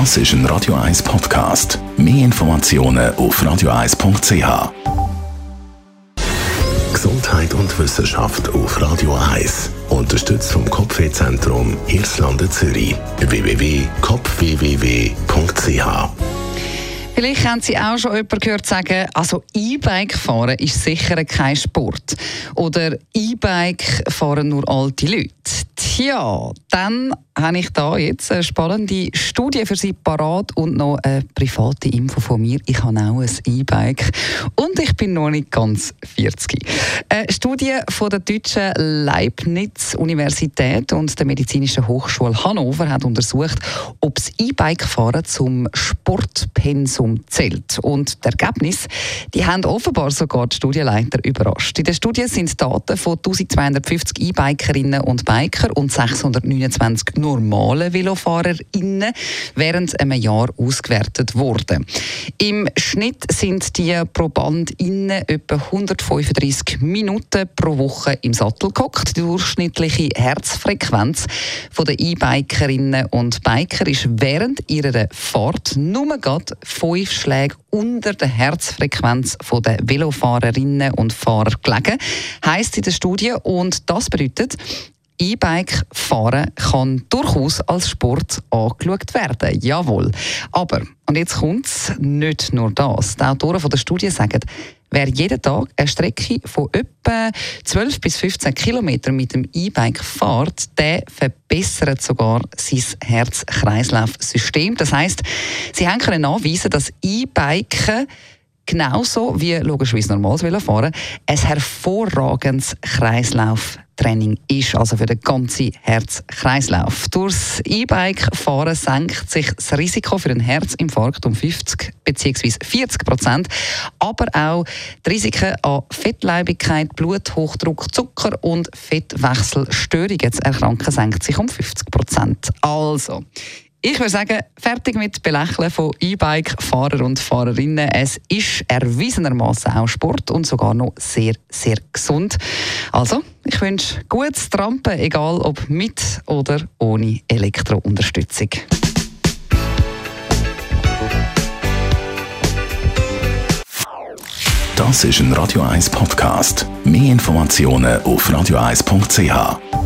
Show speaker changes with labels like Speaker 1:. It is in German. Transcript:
Speaker 1: Das ist ein Radio 1 Podcast. Mehr Informationen auf radio1.ch. Gesundheit und Wissenschaft auf Radio 1. Unterstützt vom Kopfwehzentrum Irlande Zürich. www.kopfwww.ch
Speaker 2: Vielleicht haben Sie auch schon jemanden gehört sagen, also E-Bike fahren ist sicher kein Sport. Oder E-Bike fahren nur alte Leute. Tja, dann habe ich da jetzt eine spannende Studie für Sie parat und noch eine private Info von mir. Ich habe auch ein E-Bike und ich bin noch nicht ganz 40. Eine Studie von der deutschen Leibniz-Universität und der Medizinischen Hochschule Hannover hat untersucht, ob das E-Bike-Fahren zum Sportpensum zählt. Und die Ergebnisse, die haben offenbar sogar die Studienleiter überrascht. In der Studie sind Daten von 1250 E-Bikerinnen und Biker und 629 normalen VelofahrerInnen während einem Jahr ausgewertet worden. Im Schnitt sind die ProbandInnen etwa 135 Minuten pro Woche im Sattel gehockt. Die durchschnittliche Herzfrequenz der E-Bikerinnen und Biker ist während ihrer Fahrt nur gerade fünf Schläge unter der Herzfrequenz der Velofahrerinnen und Fahrer gelegen, heisst in der Studie. Und das bedeutet, E-Bike fahren kann durchaus als Sport angeschaut werden. Jawohl. Aber, und jetzt kommt es, nicht nur das. Die Autoren von der Studie sagen, wer jeden Tag eine Strecke von etwa 12 bis 15 Kilometern mit dem E-Bike fährt, der verbessert sogar sein Herz-Kreislauf-System. Das heißt, sie können nachweisen, dass E-Biken genauso wie logischerweise normales Velofahren ein hervorragendes Kreislauf Training ist, also für den ganzen Herz-Kreislauf. Durchs E-Bike-Fahren senkt sich das Risiko für einen Herzinfarkt um 50 bzw. 40 Prozent, aber auch die Risiken an Fettleibigkeit, Bluthochdruck, Zucker und Fettwechselstörungen zu erkranken senkt sich um 50 Prozent. Also, ich würde sagen, fertig mit Belächeln von E-Bike-Fahrer und Fahrerinnen. Es ist erwiesenermaßen auch Sport und sogar noch sehr, sehr gesund. Also, ich wünsche gutes Trampen, egal ob mit oder ohne Elektrounterstützung.
Speaker 1: Das ist ein Radio 1 Podcast. Mehr Informationen auf radio1.ch.